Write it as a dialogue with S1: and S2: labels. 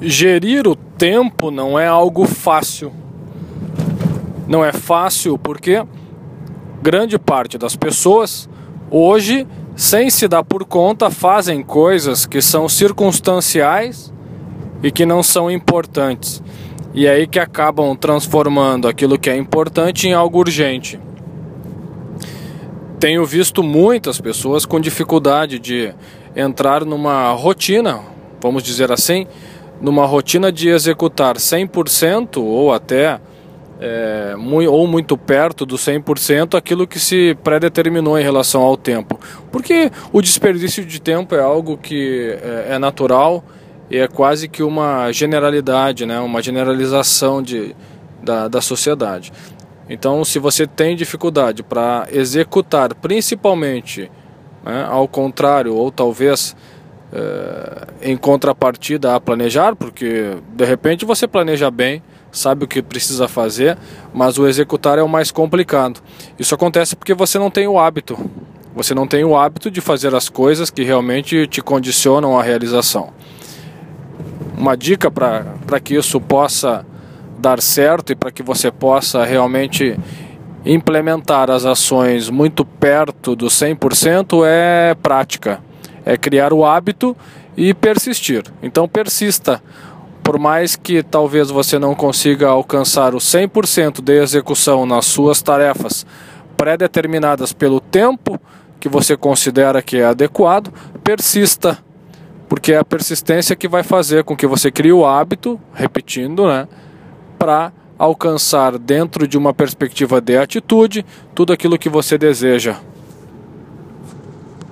S1: Gerir o tempo não é algo fácil. Não é fácil porque grande parte das pessoas hoje, sem se dar por conta, fazem coisas que são circunstanciais e que não são importantes. E é aí que acabam transformando aquilo que é importante em algo urgente. Tenho visto muitas pessoas com dificuldade de entrar numa rotina, vamos dizer assim, numa rotina de executar 100% ou até é, muito, ou muito perto do 100% aquilo que se predeterminou em relação ao tempo. Porque o desperdício de tempo é algo que é, é natural e é quase que uma generalidade, né? uma generalização de, da, da sociedade. Então, se você tem dificuldade para executar, principalmente né, ao contrário, ou talvez em contrapartida a planejar, porque de repente você planeja bem, sabe o que precisa fazer, mas o executar é o mais complicado. Isso acontece porque você não tem o hábito. Você não tem o hábito de fazer as coisas que realmente te condicionam à realização. Uma dica para que isso possa dar certo e para que você possa realmente implementar as ações muito perto do 100% é prática, é criar o hábito e persistir. Então persista, por mais que talvez você não consiga alcançar o 100% de execução nas suas tarefas pré-determinadas pelo tempo que você considera que é adequado, persista, porque é a persistência que vai fazer com que você crie o hábito, repetindo, né, para alcançar dentro de uma perspectiva de atitude tudo aquilo que você deseja.